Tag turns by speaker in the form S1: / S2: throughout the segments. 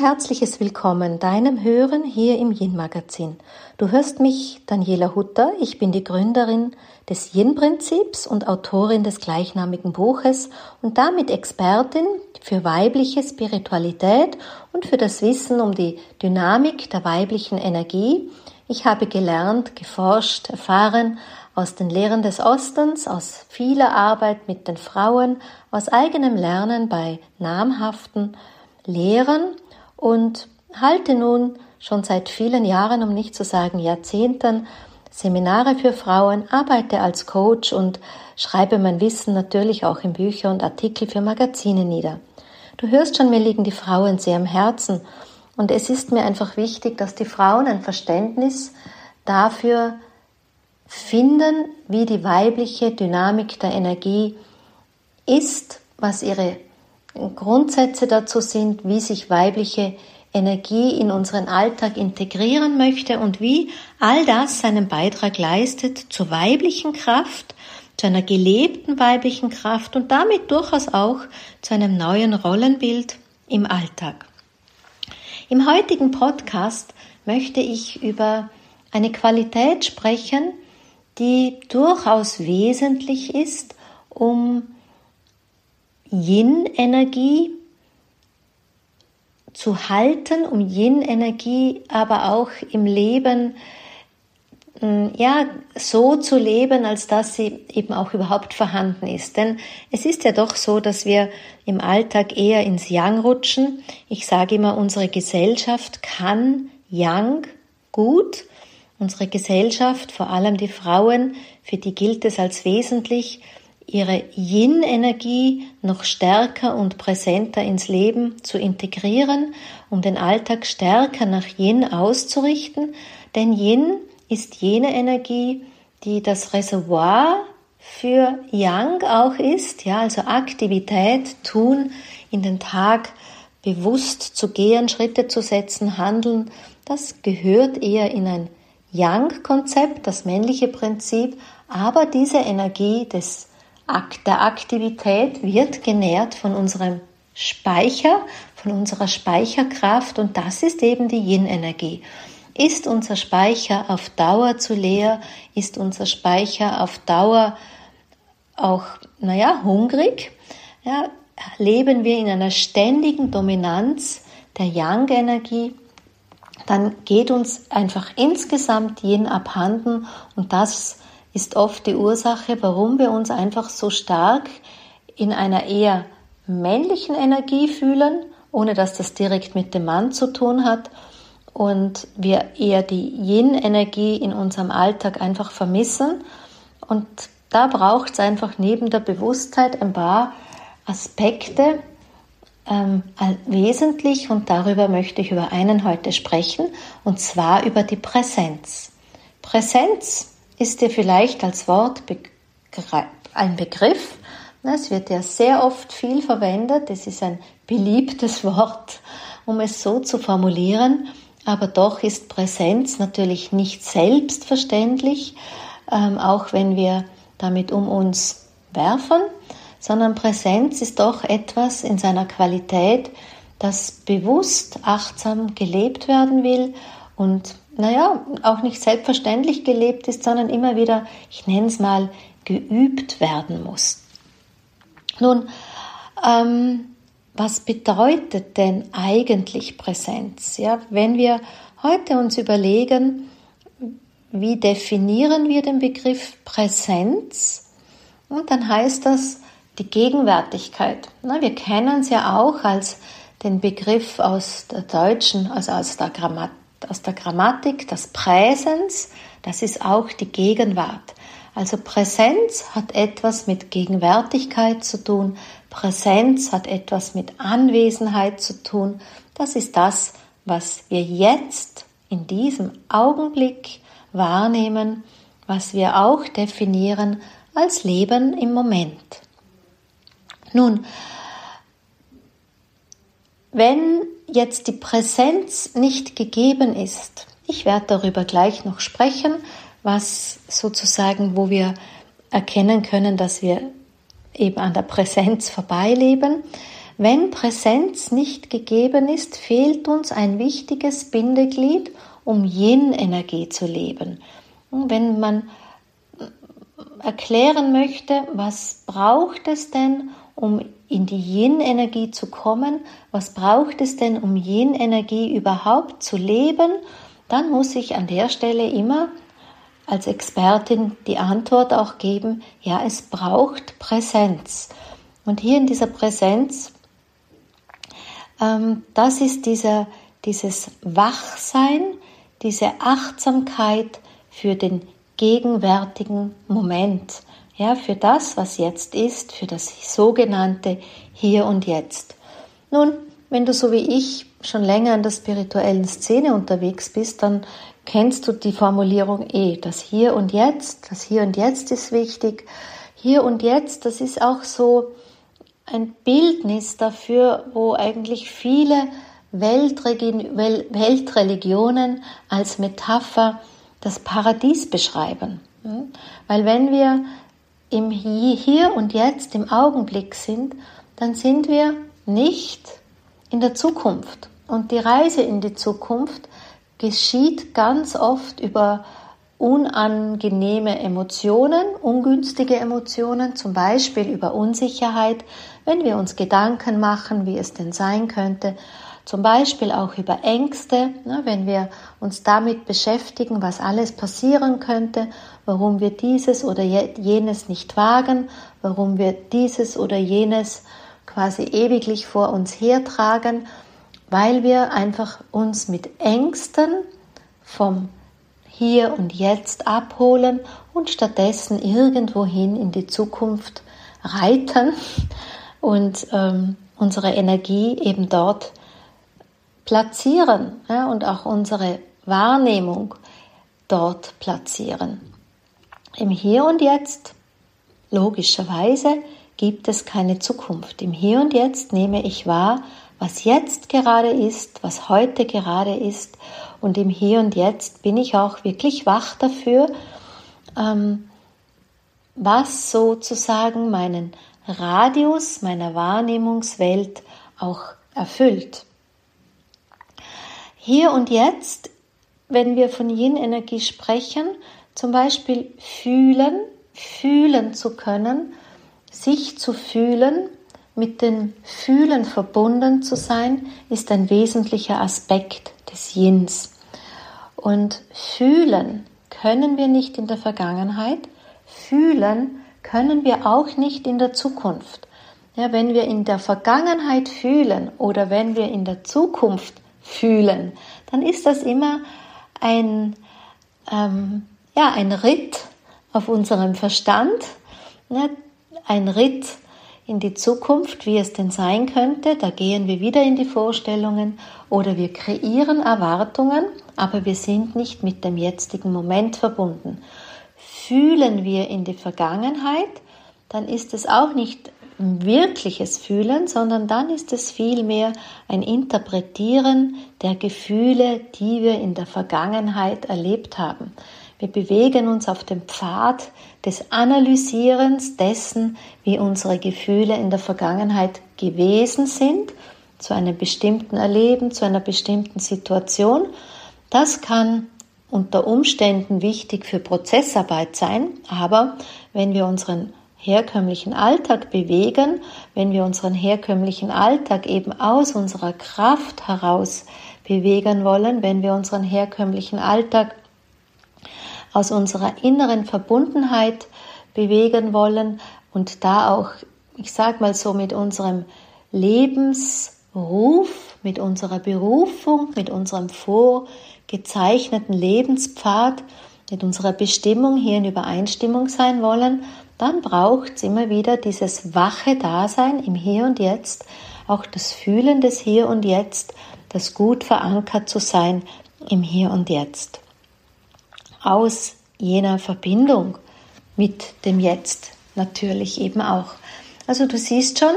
S1: herzliches Willkommen deinem Hören hier im Yin Magazin. Du hörst mich, Daniela Hutter. Ich bin die Gründerin des Yin Prinzips und Autorin des gleichnamigen Buches und damit Expertin für weibliche Spiritualität und für das Wissen um die Dynamik der weiblichen Energie. Ich habe gelernt, geforscht, erfahren aus den Lehren des Ostens, aus vieler Arbeit mit den Frauen, aus eigenem Lernen bei namhaften Lehren und halte nun schon seit vielen Jahren, um nicht zu sagen Jahrzehnten, Seminare für Frauen, arbeite als Coach und schreibe mein Wissen natürlich auch in Bücher und Artikel für Magazine nieder. Du hörst schon, mir liegen die Frauen sehr am Herzen und es ist mir einfach wichtig, dass die Frauen ein Verständnis dafür finden, wie die weibliche Dynamik der Energie ist, was ihre Grundsätze dazu sind, wie sich weibliche Energie in unseren Alltag integrieren möchte und wie all das seinen Beitrag leistet zur weiblichen Kraft, zu einer gelebten weiblichen Kraft und damit durchaus auch zu einem neuen Rollenbild im Alltag. Im heutigen Podcast möchte ich über eine Qualität sprechen, die durchaus wesentlich ist, um Yin-Energie zu halten, um Yin-Energie aber auch im Leben mm, ja, so zu leben, als dass sie eben auch überhaupt vorhanden ist. Denn es ist ja doch so, dass wir im Alltag eher ins Yang rutschen. Ich sage immer, unsere Gesellschaft kann Yang gut. Unsere Gesellschaft, vor allem die Frauen, für die gilt es als wesentlich, ihre Yin-Energie noch stärker und präsenter ins Leben zu integrieren, um den Alltag stärker nach Yin auszurichten. Denn Yin ist jene Energie, die das Reservoir für Yang auch ist, ja, also Aktivität, tun, in den Tag bewusst zu gehen, Schritte zu setzen, handeln, das gehört eher in ein Yang-Konzept, das männliche Prinzip, aber diese Energie des der Aktivität wird genährt von unserem Speicher, von unserer Speicherkraft und das ist eben die Yin-Energie. Ist unser Speicher auf Dauer zu leer? Ist unser Speicher auf Dauer auch, naja, hungrig? Ja, leben wir in einer ständigen Dominanz der Yang-Energie, dann geht uns einfach insgesamt Yin abhanden und das ist oft die Ursache, warum wir uns einfach so stark in einer eher männlichen Energie fühlen, ohne dass das direkt mit dem Mann zu tun hat und wir eher die Yin-Energie in unserem Alltag einfach vermissen. Und da braucht es einfach neben der Bewusstheit ein paar Aspekte ähm, wesentlich und darüber möchte ich über einen heute sprechen und zwar über die Präsenz. Präsenz ist dir vielleicht als Wort ein Begriff. Es wird ja sehr oft viel verwendet. Es ist ein beliebtes Wort, um es so zu formulieren. Aber doch ist Präsenz natürlich nicht selbstverständlich, ähm, auch wenn wir damit um uns werfen, sondern Präsenz ist doch etwas in seiner Qualität, das bewusst, achtsam gelebt werden will und naja, auch nicht selbstverständlich gelebt ist, sondern immer wieder, ich nenne es mal, geübt werden muss. Nun, ähm, was bedeutet denn eigentlich Präsenz? Ja, wenn wir heute uns überlegen, wie definieren wir den Begriff Präsenz? Und dann heißt das die Gegenwärtigkeit. Na, wir kennen es ja auch als den Begriff aus der deutschen, also aus der Grammatik aus der Grammatik, das Präsens, das ist auch die Gegenwart. Also Präsenz hat etwas mit Gegenwärtigkeit zu tun, Präsenz hat etwas mit Anwesenheit zu tun. Das ist das, was wir jetzt in diesem Augenblick wahrnehmen, was wir auch definieren als Leben im Moment. Nun, wenn jetzt die Präsenz nicht gegeben ist, ich werde darüber gleich noch sprechen, was sozusagen, wo wir erkennen können, dass wir eben an der Präsenz vorbeileben. Wenn Präsenz nicht gegeben ist, fehlt uns ein wichtiges Bindeglied, um Yin-Energie zu leben. wenn man erklären möchte, was braucht es denn, um in die Yin-Energie zu kommen, was braucht es denn, um Yin-Energie überhaupt zu leben, dann muss ich an der Stelle immer als Expertin die Antwort auch geben, ja, es braucht Präsenz. Und hier in dieser Präsenz, ähm, das ist dieser, dieses Wachsein, diese Achtsamkeit für den gegenwärtigen Moment, ja, für das, was jetzt ist, für das sogenannte Hier und Jetzt. Nun, wenn du so wie ich schon länger in der spirituellen Szene unterwegs bist, dann kennst du die Formulierung eh, das Hier und Jetzt, das Hier und Jetzt ist wichtig. Hier und Jetzt, das ist auch so ein Bildnis dafür, wo eigentlich viele Weltreligionen als Metapher das Paradies beschreiben. Weil wenn wir im Hier und Jetzt, im Augenblick sind, dann sind wir nicht in der Zukunft. Und die Reise in die Zukunft geschieht ganz oft über unangenehme Emotionen, ungünstige Emotionen, zum Beispiel über Unsicherheit, wenn wir uns Gedanken machen, wie es denn sein könnte, zum Beispiel auch über Ängste, ne, wenn wir uns damit beschäftigen, was alles passieren könnte, warum wir dieses oder jenes nicht wagen, warum wir dieses oder jenes quasi ewiglich vor uns hertragen, weil wir einfach uns mit Ängsten vom Hier und Jetzt abholen und stattdessen irgendwohin in die Zukunft reiten und ähm, unsere Energie eben dort platzieren ja, und auch unsere Wahrnehmung dort platzieren. Im Hier und Jetzt, logischerweise, gibt es keine Zukunft. Im Hier und Jetzt nehme ich wahr, was jetzt gerade ist, was heute gerade ist. Und im Hier und Jetzt bin ich auch wirklich wach dafür, ähm, was sozusagen meinen Radius meiner Wahrnehmungswelt auch erfüllt. Hier und jetzt, wenn wir von Yin-Energie sprechen, zum Beispiel fühlen, fühlen zu können, sich zu fühlen, mit dem Fühlen verbunden zu sein, ist ein wesentlicher Aspekt des Yins. Und fühlen können wir nicht in der Vergangenheit, fühlen können wir auch nicht in der Zukunft. Ja, wenn wir in der Vergangenheit fühlen oder wenn wir in der Zukunft fühlen, dann ist das immer ein, ähm, ja, ein Ritt auf unserem Verstand, ne? ein Ritt in die Zukunft, wie es denn sein könnte. Da gehen wir wieder in die Vorstellungen oder wir kreieren Erwartungen, aber wir sind nicht mit dem jetzigen Moment verbunden. Fühlen wir in die Vergangenheit, dann ist es auch nicht wirkliches Fühlen, sondern dann ist es vielmehr ein Interpretieren der Gefühle, die wir in der Vergangenheit erlebt haben. Wir bewegen uns auf dem Pfad des Analysierens dessen, wie unsere Gefühle in der Vergangenheit gewesen sind, zu einem bestimmten Erleben, zu einer bestimmten Situation. Das kann unter Umständen wichtig für Prozessarbeit sein, aber wenn wir unseren herkömmlichen Alltag bewegen, wenn wir unseren herkömmlichen Alltag eben aus unserer Kraft heraus bewegen wollen, wenn wir unseren herkömmlichen Alltag aus unserer inneren Verbundenheit bewegen wollen und da auch, ich sag mal so, mit unserem Lebensruf, mit unserer Berufung, mit unserem vorgezeichneten Lebenspfad, mit unserer Bestimmung hier in Übereinstimmung sein wollen, dann braucht es immer wieder dieses wache Dasein im Hier und Jetzt, auch das Fühlen des Hier und Jetzt, das gut verankert zu sein im Hier und Jetzt. Aus jener Verbindung mit dem Jetzt natürlich eben auch. Also du siehst schon,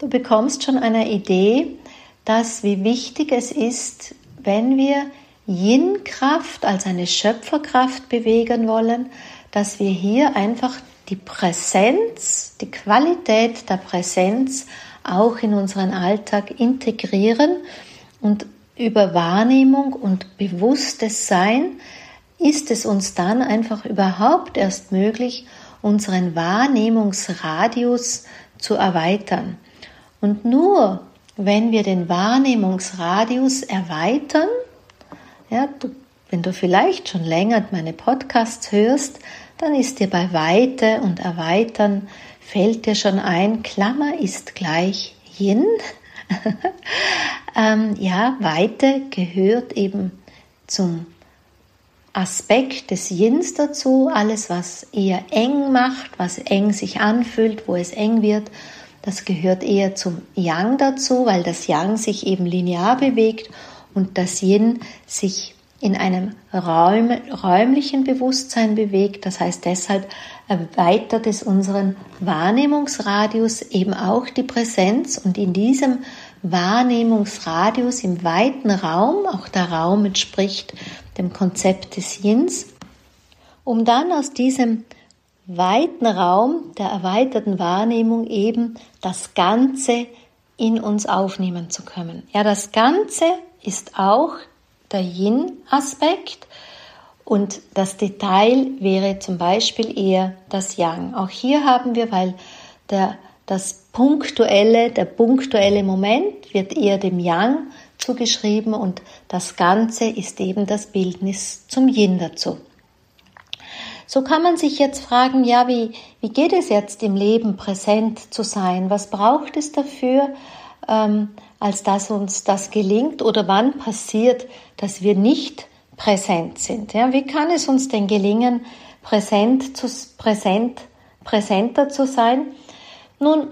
S1: du bekommst schon eine Idee, dass wie wichtig es ist, wenn wir Yin-Kraft als eine Schöpferkraft bewegen wollen, dass wir hier einfach die Präsenz, die Qualität der Präsenz auch in unseren Alltag integrieren und über Wahrnehmung und bewusstes Sein ist es uns dann einfach überhaupt erst möglich, unseren Wahrnehmungsradius zu erweitern. Und nur wenn wir den Wahrnehmungsradius erweitern, ja, du, wenn du vielleicht schon länger meine Podcasts hörst, dann ist dir bei Weite und Erweitern fällt dir schon ein, Klammer ist gleich Yin. ähm, ja, Weite gehört eben zum Aspekt des Yins dazu, alles was eher eng macht, was eng sich anfühlt, wo es eng wird, das gehört eher zum Yang dazu, weil das Yang sich eben linear bewegt und das Yin sich in einem Raum, räumlichen Bewusstsein bewegt. Das heißt, deshalb erweitert es unseren Wahrnehmungsradius eben auch die Präsenz und in diesem Wahrnehmungsradius im weiten Raum, auch der Raum entspricht dem Konzept des Yins, um dann aus diesem weiten Raum der erweiterten Wahrnehmung eben das Ganze in uns aufnehmen zu können. Ja, das Ganze ist auch der Yin-Aspekt und das Detail wäre zum Beispiel eher das Yang. Auch hier haben wir, weil der, das punktuelle, der punktuelle Moment wird eher dem Yang zugeschrieben und das Ganze ist eben das Bildnis zum Yin dazu. So kann man sich jetzt fragen, ja, wie, wie geht es jetzt im Leben präsent zu sein? Was braucht es dafür, ähm, als dass uns das gelingt? Oder wann passiert, dass wir nicht präsent sind? Ja, wie kann es uns denn gelingen, präsent zu, präsent, präsenter zu sein? Nun,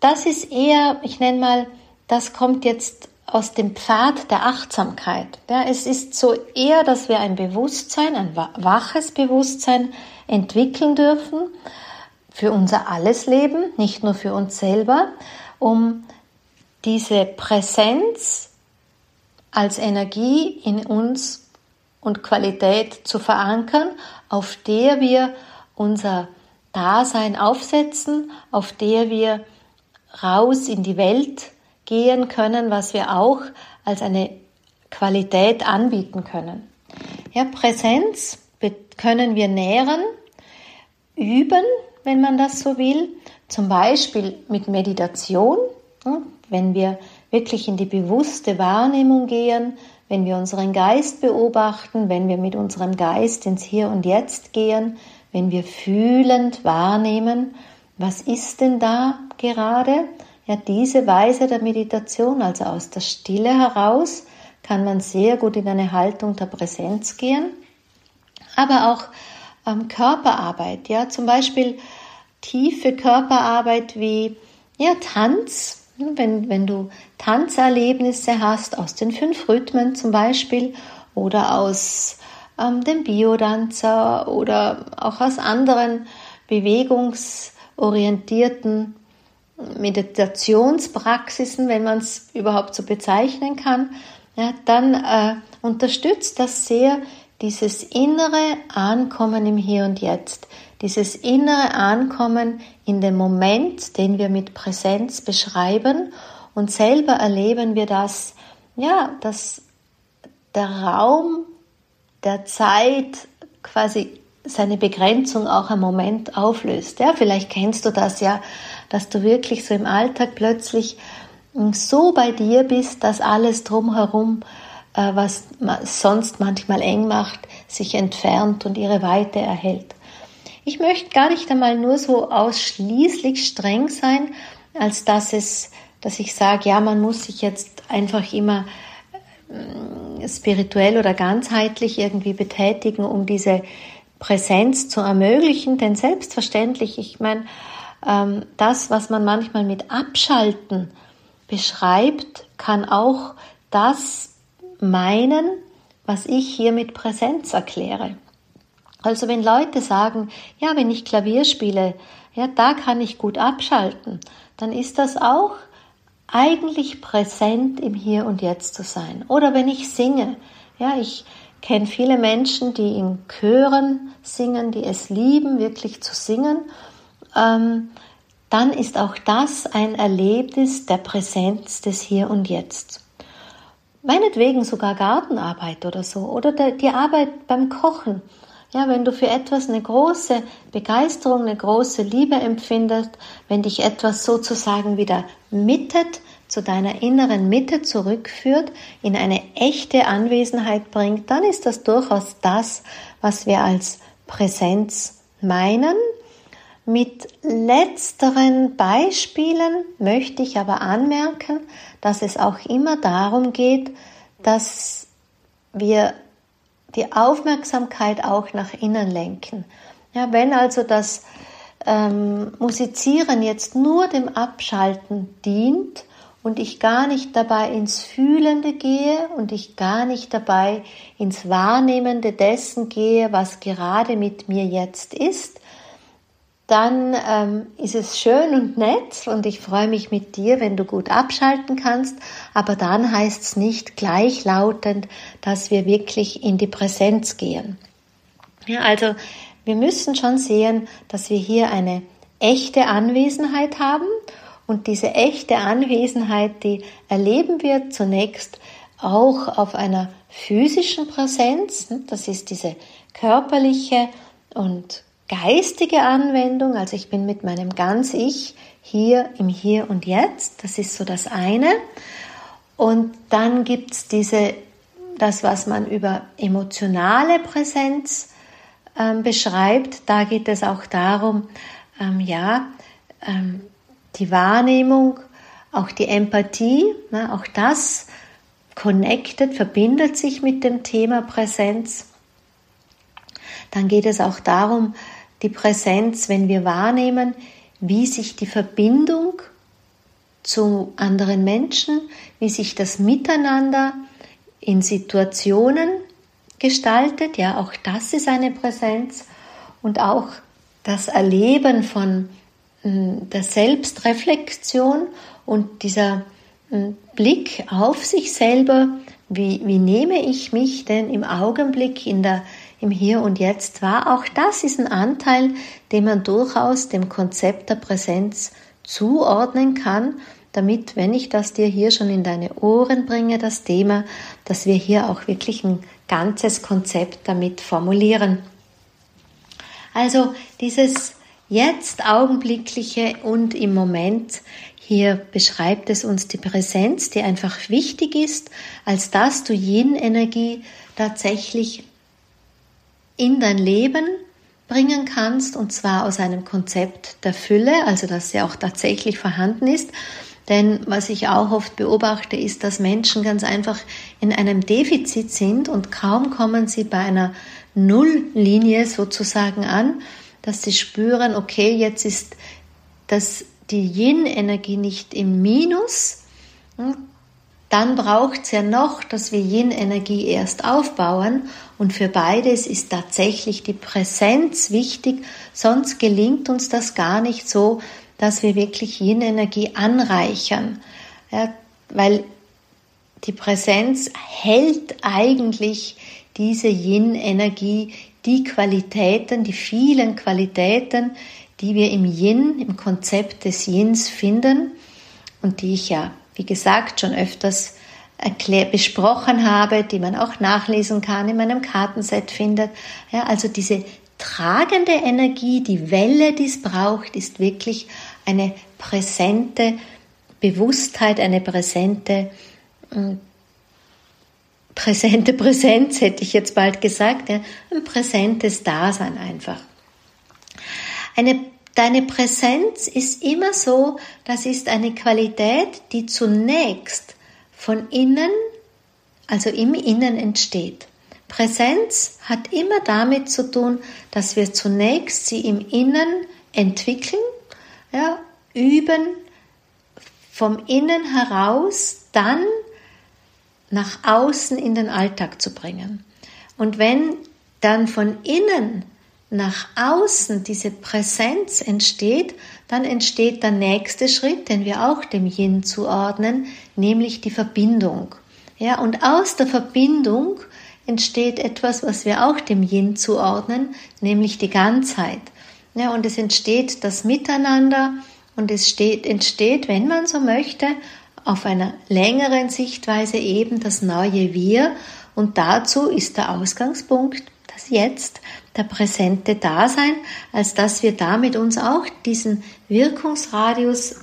S1: das ist eher, ich nenne mal, das kommt jetzt aus dem Pfad der Achtsamkeit. Ja, es ist so eher, dass wir ein Bewusstsein, ein waches Bewusstsein entwickeln dürfen für unser alles Leben, nicht nur für uns selber, um diese Präsenz als Energie in uns und Qualität zu verankern, auf der wir unser Dasein aufsetzen, auf der wir raus in die Welt gehen können, was wir auch als eine Qualität anbieten können. Ja, Präsenz können wir nähren, üben, wenn man das so will, zum Beispiel mit Meditation, wenn wir wirklich in die bewusste Wahrnehmung gehen, wenn wir unseren Geist beobachten, wenn wir mit unserem Geist ins Hier und Jetzt gehen, wenn wir fühlend wahrnehmen, was ist denn da gerade? Ja, diese Weise der Meditation, also aus der Stille heraus, kann man sehr gut in eine Haltung der Präsenz gehen. Aber auch ähm, Körperarbeit, ja, zum Beispiel tiefe Körperarbeit wie ja, Tanz, wenn, wenn du Tanzerlebnisse hast aus den fünf Rhythmen zum Beispiel oder aus ähm, dem Biodanzer oder auch aus anderen bewegungsorientierten Meditationspraxisen, wenn man es überhaupt so bezeichnen kann, ja, dann äh, unterstützt das sehr dieses innere Ankommen im Hier und Jetzt, dieses innere Ankommen in dem Moment, den wir mit Präsenz beschreiben und selber erleben wir das, ja, dass der Raum der Zeit quasi seine Begrenzung auch im Moment auflöst. Ja, vielleicht kennst du das ja, dass du wirklich so im Alltag plötzlich hm, so bei dir bist, dass alles drumherum, äh, was sonst manchmal eng macht, sich entfernt und ihre Weite erhält. Ich möchte gar nicht einmal nur so ausschließlich streng sein, als dass es, dass ich sage, ja, man muss sich jetzt einfach immer hm, spirituell oder ganzheitlich irgendwie betätigen, um diese Präsenz zu ermöglichen. Denn selbstverständlich, ich meine, ähm, das, was man manchmal mit Abschalten beschreibt, kann auch das meinen, was ich hier mit Präsenz erkläre. Also wenn Leute sagen, ja, wenn ich Klavier spiele, ja, da kann ich gut abschalten, dann ist das auch eigentlich präsent im Hier und Jetzt zu sein. Oder wenn ich singe, ja, ich kenne viele Menschen, die in Chören singen, die es lieben, wirklich zu singen ähm, dann ist auch das ein Erlebnis der Präsenz des Hier und Jetzt. Meinetwegen sogar Gartenarbeit oder so oder die Arbeit beim Kochen. Ja, wenn du für etwas eine große Begeisterung, eine große Liebe empfindest, wenn dich etwas sozusagen wieder mittet, zu deiner inneren Mitte zurückführt, in eine echte Anwesenheit bringt, dann ist das durchaus das, was wir als Präsenz meinen. Mit letzteren Beispielen möchte ich aber anmerken, dass es auch immer darum geht, dass wir die Aufmerksamkeit auch nach innen lenken. Ja, wenn also das ähm, Musizieren jetzt nur dem Abschalten dient und ich gar nicht dabei ins Fühlende gehe und ich gar nicht dabei ins Wahrnehmende dessen gehe, was gerade mit mir jetzt ist, dann ähm, ist es schön und nett und ich freue mich mit dir, wenn du gut abschalten kannst, aber dann heißt es nicht gleichlautend, dass wir wirklich in die Präsenz gehen. Ja, also wir müssen schon sehen, dass wir hier eine echte Anwesenheit haben. Und diese echte Anwesenheit, die erleben wir zunächst auch auf einer physischen Präsenz, das ist diese körperliche und geistige Anwendung, also ich bin mit meinem ganz Ich hier im Hier und Jetzt, das ist so das eine. Und dann gibt es diese, das, was man über emotionale Präsenz ähm, beschreibt, da geht es auch darum, ähm, ja, ähm, die Wahrnehmung, auch die Empathie, ne, auch das connected, verbindet sich mit dem Thema Präsenz. Dann geht es auch darum, die Präsenz, wenn wir wahrnehmen, wie sich die Verbindung zu anderen Menschen, wie sich das Miteinander in Situationen gestaltet. Ja, auch das ist eine Präsenz und auch das Erleben von hm, der Selbstreflexion und dieser hm, Blick auf sich selber, wie, wie nehme ich mich denn im Augenblick in der im Hier und Jetzt war. Auch das ist ein Anteil, den man durchaus dem Konzept der Präsenz zuordnen kann, damit, wenn ich das dir hier schon in deine Ohren bringe, das Thema, dass wir hier auch wirklich ein ganzes Konzept damit formulieren. Also dieses jetzt augenblickliche und im Moment hier beschreibt es uns die Präsenz, die einfach wichtig ist, als dass du Yin-Energie tatsächlich in dein Leben bringen kannst, und zwar aus einem Konzept der Fülle, also dass sie auch tatsächlich vorhanden ist. Denn was ich auch oft beobachte, ist, dass Menschen ganz einfach in einem Defizit sind und kaum kommen sie bei einer Nulllinie sozusagen an, dass sie spüren, okay, jetzt ist das, die Yin-Energie nicht im Minus, hm, dann braucht es ja noch, dass wir Yin-Energie erst aufbauen und für beides ist tatsächlich die Präsenz wichtig, sonst gelingt uns das gar nicht so, dass wir wirklich Yin-Energie anreichern. Ja, weil die Präsenz hält eigentlich diese Yin-Energie, die Qualitäten, die vielen Qualitäten, die wir im Yin, im Konzept des Yins finden und die ich ja wie gesagt, schon öfters besprochen habe, die man auch nachlesen kann, in meinem Kartenset findet. Ja, also diese tragende Energie, die Welle, die es braucht, ist wirklich eine präsente Bewusstheit, eine präsente, äh, präsente Präsenz, hätte ich jetzt bald gesagt, ja, ein präsentes Dasein einfach. Eine Deine Präsenz ist immer so, das ist eine Qualität, die zunächst von innen, also im Innen entsteht. Präsenz hat immer damit zu tun, dass wir zunächst sie im Innen entwickeln, ja, üben, vom Innen heraus dann nach außen in den Alltag zu bringen. Und wenn dann von innen nach außen diese Präsenz entsteht, dann entsteht der nächste Schritt, den wir auch dem Yin zuordnen, nämlich die Verbindung. Ja, und aus der Verbindung entsteht etwas, was wir auch dem Yin zuordnen, nämlich die Ganzheit. Ja, und es entsteht das Miteinander und es steht, entsteht, wenn man so möchte, auf einer längeren Sichtweise eben das neue Wir und dazu ist der Ausgangspunkt das Jetzt, der präsente Dasein, als dass wir damit uns auch diesen Wirkungsradius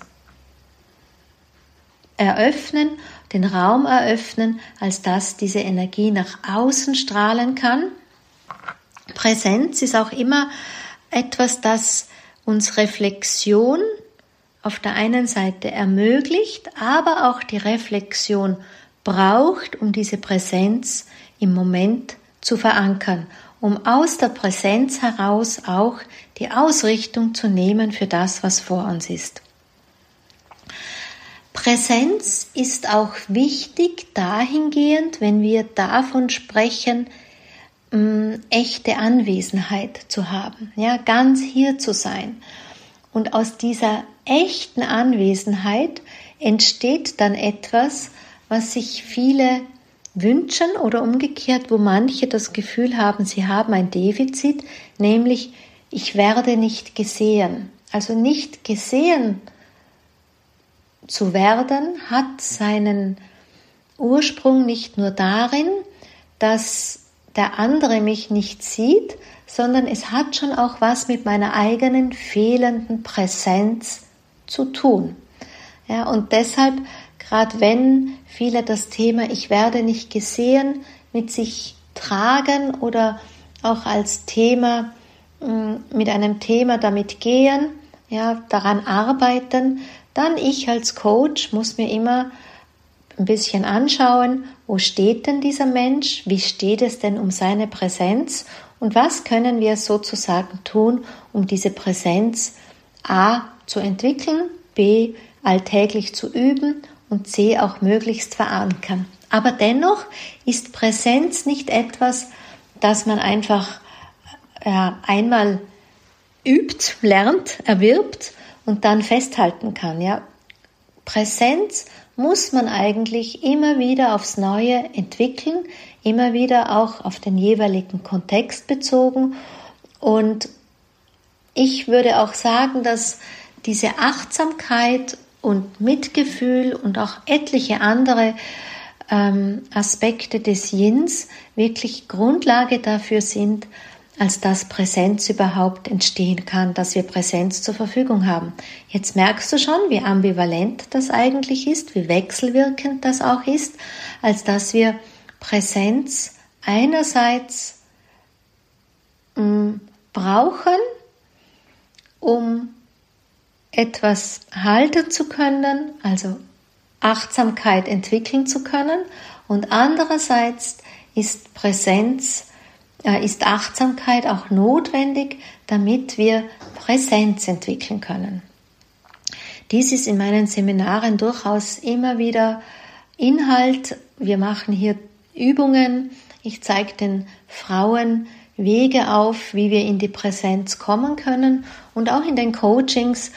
S1: eröffnen, den Raum eröffnen, als dass diese Energie nach außen strahlen kann. Präsenz ist auch immer etwas, das uns Reflexion auf der einen Seite ermöglicht, aber auch die Reflexion braucht, um diese Präsenz im Moment zu verankern, um aus der Präsenz heraus auch die Ausrichtung zu nehmen für das, was vor uns ist. Präsenz ist auch wichtig dahingehend, wenn wir davon sprechen, echte Anwesenheit zu haben, ja, ganz hier zu sein. Und aus dieser echten Anwesenheit entsteht dann etwas, was sich viele wünschen oder umgekehrt, wo manche das Gefühl haben, sie haben ein Defizit, nämlich ich werde nicht gesehen. Also nicht gesehen zu werden hat seinen Ursprung nicht nur darin, dass der andere mich nicht sieht, sondern es hat schon auch was mit meiner eigenen fehlenden Präsenz zu tun. Ja, und deshalb, gerade wenn viele das Thema Ich werde nicht gesehen mit sich tragen oder auch als Thema mm, mit einem Thema damit gehen, ja, daran arbeiten, dann ich als Coach muss mir immer ein bisschen anschauen, wo steht denn dieser Mensch, wie steht es denn um seine Präsenz und was können wir sozusagen tun, um diese Präsenz A zu entwickeln, B alltäglich zu üben und C auch möglichst verankern. Aber dennoch ist Präsenz nicht etwas, das man einfach äh, einmal übt, lernt, erwirbt und dann festhalten kann. Ja? Präsenz muss man eigentlich immer wieder aufs Neue entwickeln, immer wieder auch auf den jeweiligen Kontext bezogen. Und ich würde auch sagen, dass diese Achtsamkeit und Mitgefühl und auch etliche andere ähm, Aspekte des Yins wirklich Grundlage dafür sind, als dass Präsenz überhaupt entstehen kann, dass wir Präsenz zur Verfügung haben. Jetzt merkst du schon, wie ambivalent das eigentlich ist, wie wechselwirkend das auch ist, als dass wir Präsenz einerseits mh, mm, brauchen, um etwas halten zu können, also Achtsamkeit entwickeln zu können, und andererseits ist Präsenz äh, ist Achtsamkeit auch notwendig, damit wir Präsenz entwickeln können. Dies ist in meinen Seminaren durchaus immer wieder Inhalt. Wir machen hier Übungen. Ich zeige den Frauen Wege auf, wie wir in die Präsenz kommen können. Und auch in den Coachings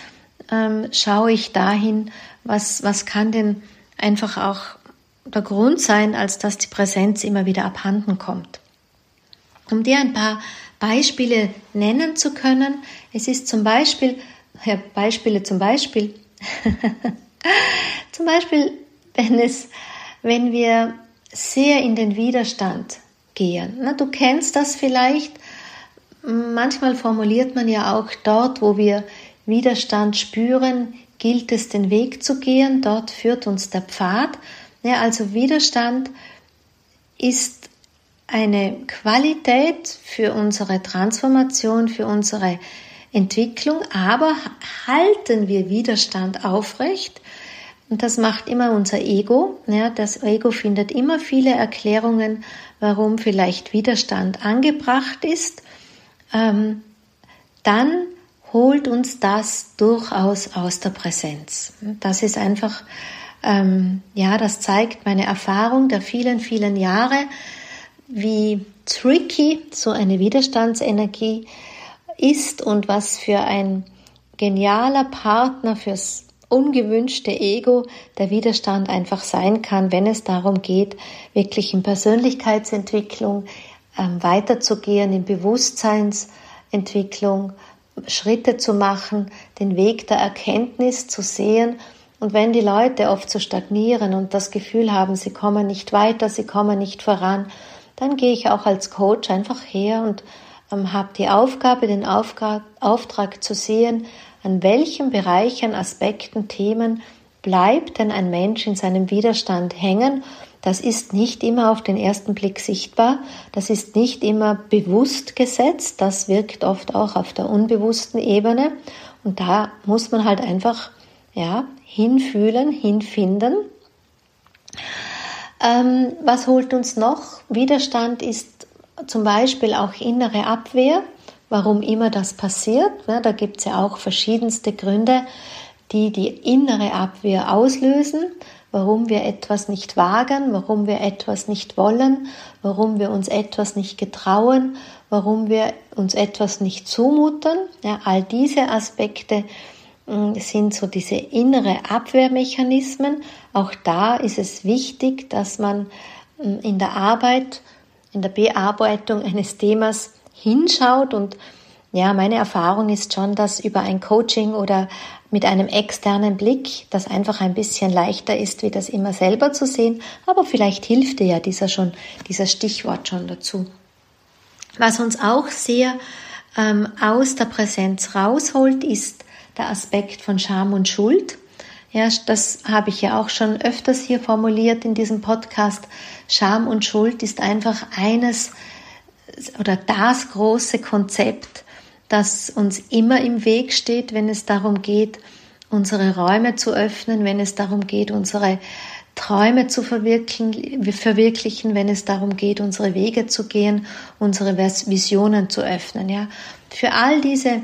S1: ähm, schaue ich dahin, was, was kann denn einfach auch der Grund sein, als dass die Präsenz immer wieder abhanden kommt. Um dir ein paar Beispiele nennen zu können, es ist zum Beispiel, ja, Beispiele zum Beispiel, zum Beispiel, wenn es, wenn wir sehr in den Widerstand gehen. Na, du kennst das vielleicht. Manchmal formuliert man ja auch dort, wo wir Widerstand spüren, gilt es den Weg zu gehen. Dort führt uns der Pfad. Ja, also Widerstand ist eine Qualität für unsere Transformation, für unsere Entwicklung, aber halten wir Widerstand aufrecht, und das macht immer unser Ego. Ja, das Ego findet immer viele Erklärungen, warum vielleicht Widerstand angebracht ist. Ähm, dann holt uns das durchaus aus der Präsenz. Das ist einfach, ähm, ja, das zeigt meine Erfahrung der vielen, vielen Jahre, wie tricky so eine Widerstandsenergie ist und was für ein genialer Partner fürs ungewünschte Ego der Widerstand einfach sein kann, wenn es darum geht, wirklich in Persönlichkeitsentwicklung ähm, weiterzugehen, in Bewusstseinsentwicklung, Schritte zu machen, den Weg der Erkenntnis zu sehen. Und wenn die Leute oft so stagnieren und das Gefühl haben, sie kommen nicht weiter, sie kommen nicht voran, dann gehe ich auch als Coach einfach her und ähm, habe die Aufgabe, den Auftrag, Auftrag zu sehen, an welchen Bereichen, Aspekten, Themen bleibt denn ein Mensch in seinem Widerstand hängen. Das ist nicht immer auf den ersten Blick sichtbar, das ist nicht immer bewusst gesetzt, das wirkt oft auch auf der unbewussten Ebene und da muss man halt einfach ja, hinfühlen, hinfinden. Ähm, was holt uns noch? Widerstand ist zum Beispiel auch innere Abwehr, warum immer das passiert. Ja, da gibt es ja auch verschiedenste Gründe, die die innere Abwehr auslösen, warum wir etwas nicht wagen, warum wir etwas nicht wollen, warum wir uns etwas nicht getrauen, warum wir uns etwas nicht zumuten. Ja, all diese Aspekte mm, sind so diese innere Abwehrmechanismen. Auch da ist es wichtig, dass man mm, in der Arbeit, in der Bearbeitung eines Themas hinschaut und ja, meine Erfahrung ist schon, dass über ein Coaching oder mit einem externen Blick das einfach ein bisschen leichter ist, wie das immer selber zu sehen. Aber vielleicht hilft dir ja dieser schon, dieser Stichwort schon dazu. Was uns auch sehr ähm, aus der Präsenz rausholt, ist der Aspekt von Scham und Schuld. Ja, das habe ich ja auch schon öfters hier formuliert in diesem Podcast. Scham und Schuld ist einfach eines oder das große Konzept, das uns immer im Weg steht, wenn es darum geht, unsere Räume zu öffnen, wenn es darum geht, unsere Träume zu verwirklichen, wenn es darum geht, unsere Wege zu gehen, unsere Visionen zu öffnen. Ja, für all diese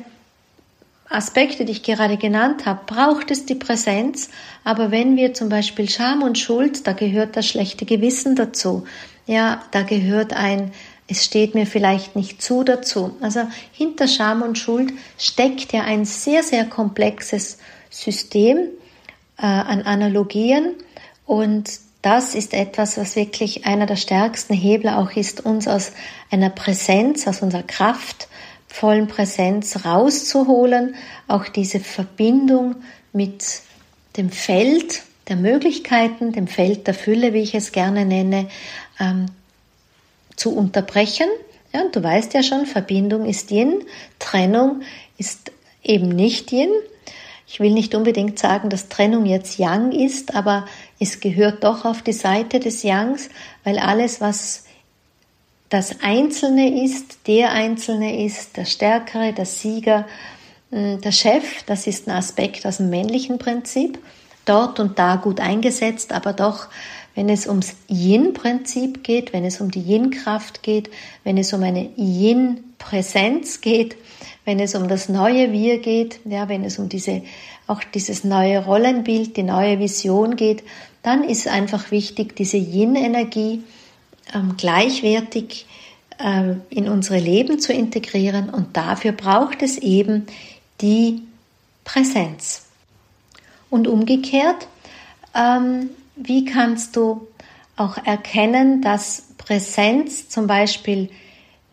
S1: Aspekte, die ich gerade genannt habe, braucht es die Präsenz. Aber wenn wir zum Beispiel Scham und Schuld, da gehört das schlechte Gewissen dazu. Ja, da gehört ein es steht mir vielleicht nicht zu dazu. Also hinter Scham und Schuld steckt ja ein sehr, sehr komplexes System äh, an Analogien und das ist etwas, was wirklich einer der stärksten Hebel auch ist, uns aus einer Präsenz, aus unserer kraftvollen Präsenz rauszuholen, auch diese Verbindung mit dem Feld der Möglichkeiten, dem Feld der Fülle, wie ich es gerne nenne, ähm, zu unterbrechen. Ja, du weißt ja schon, Verbindung ist Yin, Trennung ist eben nicht Yin. Ich will nicht unbedingt sagen, dass Trennung jetzt Yang ist, aber es gehört doch auf die Seite des Yangs, weil alles, was das Einzelne ist, der Einzelne ist, der Stärkere, der Sieger, hm, der Chef, das ist ein Aspekt aus dem männlichen Prinzip, dort und da gut eingesetzt, aber doch wenn es ums Yin-Prinzip geht, wenn es um die Yin-Kraft geht, wenn es um eine Yin-Präsenz geht, wenn es um das neue Wir geht, ja, wenn es um diese, auch dieses neue Rollenbild, die neue Vision geht, dann ist einfach wichtig, diese Yin-Energie ähm, gleichwertig ähm, in unsere Leben zu integrieren und dafür braucht es eben die Präsenz. Und umgekehrt, ähm, wie kannst du auch erkennen, dass Präsenz zum Beispiel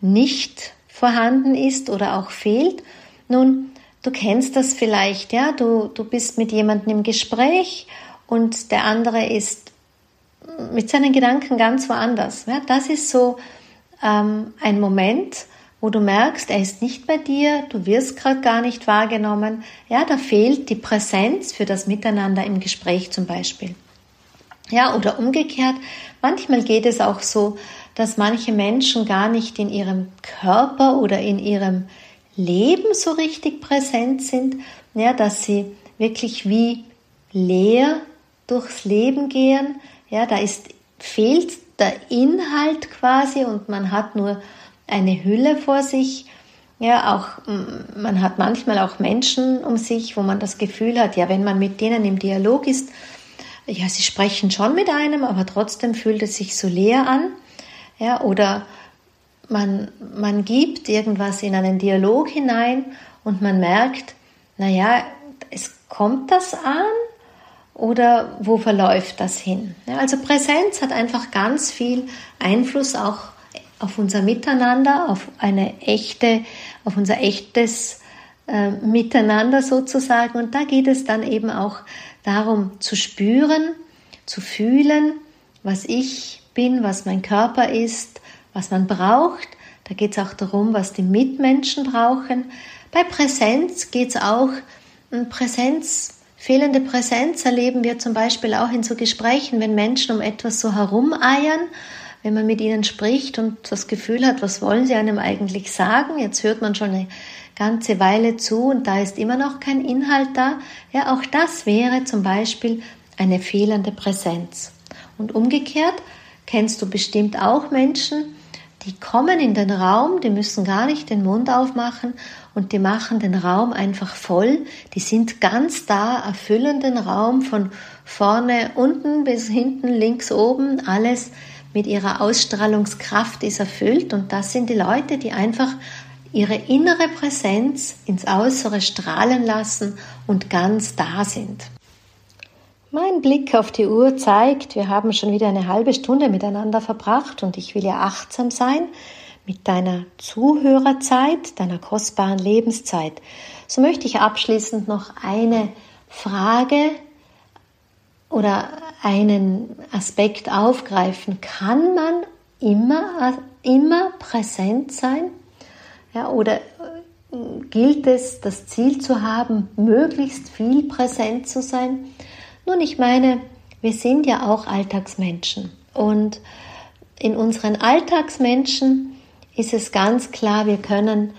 S1: nicht vorhanden ist oder auch fehlt? Nun, du kennst das vielleicht, ja, du, du bist mit jemandem im Gespräch und der andere ist mit seinen Gedanken ganz woanders. Ja, das ist so ähm, ein Moment, wo du merkst, er ist nicht bei dir, du wirst gerade gar nicht wahrgenommen. Ja, da fehlt die Präsenz für das Miteinander im Gespräch zum Beispiel. Ja, oder umgekehrt, manchmal geht es auch so, dass manche Menschen gar nicht in ihrem Körper oder in ihrem Leben so richtig präsent sind, ja, dass sie wirklich wie leer durchs Leben gehen. Ja, da ist, fehlt der Inhalt quasi und man hat nur eine Hülle vor sich. Ja, auch, man hat manchmal auch Menschen um sich, wo man das Gefühl hat, ja, wenn man mit denen im Dialog ist, ja, sie sprechen schon mit einem, aber trotzdem fühlt es sich so leer an. Ja, oder man, man gibt irgendwas in einen Dialog hinein und man merkt, naja, es kommt das an oder wo verläuft das hin? Ja, also Präsenz hat einfach ganz viel Einfluss auch auf unser Miteinander, auf eine echte, auf unser echtes äh, miteinander sozusagen. Und da geht es dann eben auch darum zu spüren, zu fühlen, was ich bin, was mein Körper ist, was man braucht. Da geht es auch darum, was die Mitmenschen brauchen. Bei Präsenz geht es auch, Präsenz, fehlende Präsenz erleben wir zum Beispiel auch in so Gesprächen, wenn Menschen um etwas so herumeiern, wenn man mit ihnen spricht und das Gefühl hat, was wollen sie einem eigentlich sagen? Jetzt hört man schon eine ganze Weile zu und da ist immer noch kein Inhalt da. Ja, auch das wäre zum Beispiel eine fehlende Präsenz. Und umgekehrt kennst du bestimmt auch Menschen, die kommen in den Raum, die müssen gar nicht den Mund aufmachen und die machen den Raum einfach voll. Die sind ganz da, erfüllen den Raum von vorne, unten bis hinten, links, oben, alles mit ihrer Ausstrahlungskraft ist erfüllt. Und das sind die Leute, die einfach ihre innere Präsenz ins Äußere strahlen lassen und ganz da sind. Mein Blick auf die Uhr zeigt, wir haben schon wieder eine halbe Stunde miteinander verbracht und ich will ja achtsam sein mit deiner Zuhörerzeit, deiner kostbaren Lebenszeit. So möchte ich abschließend noch eine Frage oder einen Aspekt aufgreifen. Kann man immer, immer präsent sein? Ja, oder äh, gilt es, das Ziel zu haben, möglichst viel präsent zu sein? Nun, ich meine, wir sind ja auch Alltagsmenschen und in unseren Alltagsmenschen ist es ganz klar, wir können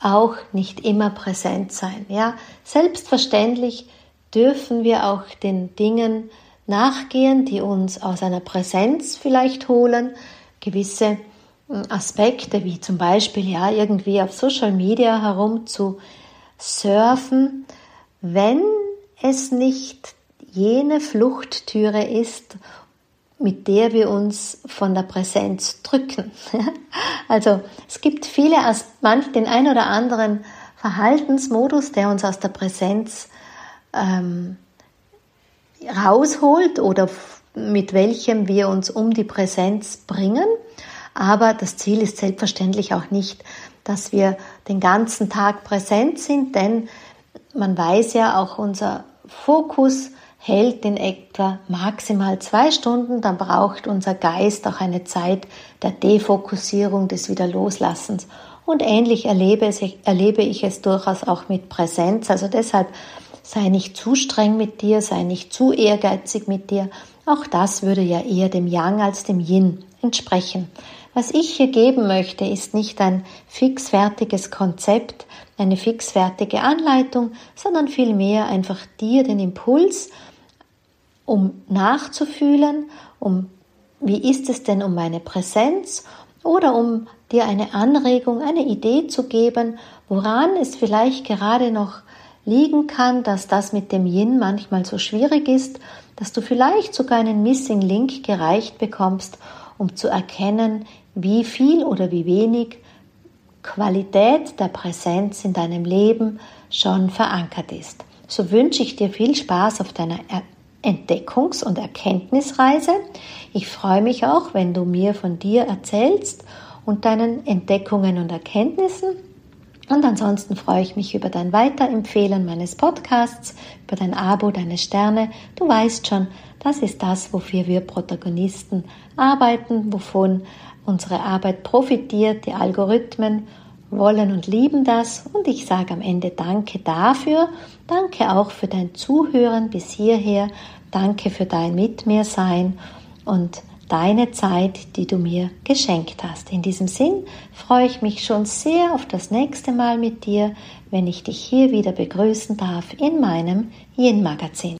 S1: auch nicht immer präsent sein. Ja, selbstverständlich dürfen wir auch den Dingen nachgehen, die uns aus einer Präsenz vielleicht holen, gewisse Aspekte wie zum Beispiel ja irgendwie auf Social Media herum zu surfen, wenn es nicht jene Fluchttüre ist, mit der wir uns von der Präsenz drücken. Also es gibt viele, manch den ein oder anderen Verhaltensmodus, der uns aus der Präsenz ähm, rausholt oder mit welchem wir uns um die Präsenz bringen. Aber das Ziel ist selbstverständlich auch nicht, dass wir den ganzen Tag präsent sind, denn man weiß ja auch unser Fokus hält in etwa maximal zwei Stunden, dann braucht unser Geist auch eine Zeit der Defokussierung, des Wiederloslassens. Und ähnlich erlebe, es, erlebe ich es durchaus auch mit Präsenz. Also deshalb sei nicht zu streng mit dir, sei nicht zu ehrgeizig mit dir. Auch das würde ja eher dem Yang als dem Yin entsprechen. Was ich hier geben möchte, ist nicht ein fixfertiges Konzept, eine fixfertige Anleitung, sondern vielmehr einfach dir den Impuls, um nachzufühlen, um wie ist es denn um meine Präsenz oder um dir eine Anregung, eine Idee zu geben, woran es vielleicht gerade noch liegen kann, dass das mit dem Yin manchmal so schwierig ist, dass du vielleicht sogar einen Missing Link gereicht bekommst, um zu erkennen, wie viel oder wie wenig Qualität der Präsenz in deinem Leben schon verankert ist. So wünsche ich dir viel Spaß auf deiner Entdeckungs- und Erkenntnisreise. Ich freue mich auch, wenn du mir von dir erzählst und deinen Entdeckungen und Erkenntnissen. Und ansonsten freue ich mich über dein Weiterempfehlen meines Podcasts, über dein Abo, deine Sterne. Du weißt schon, das ist das, wofür wir Protagonisten arbeiten, wovon unsere Arbeit profitiert, die Algorithmen wollen und lieben das. Und ich sage am Ende Danke dafür, danke auch für dein Zuhören bis hierher, danke für dein Mit mir sein und deine Zeit, die du mir geschenkt hast. In diesem Sinn freue ich mich schon sehr auf das nächste Mal mit dir, wenn ich dich hier wieder begrüßen darf in meinem Yin Magazin.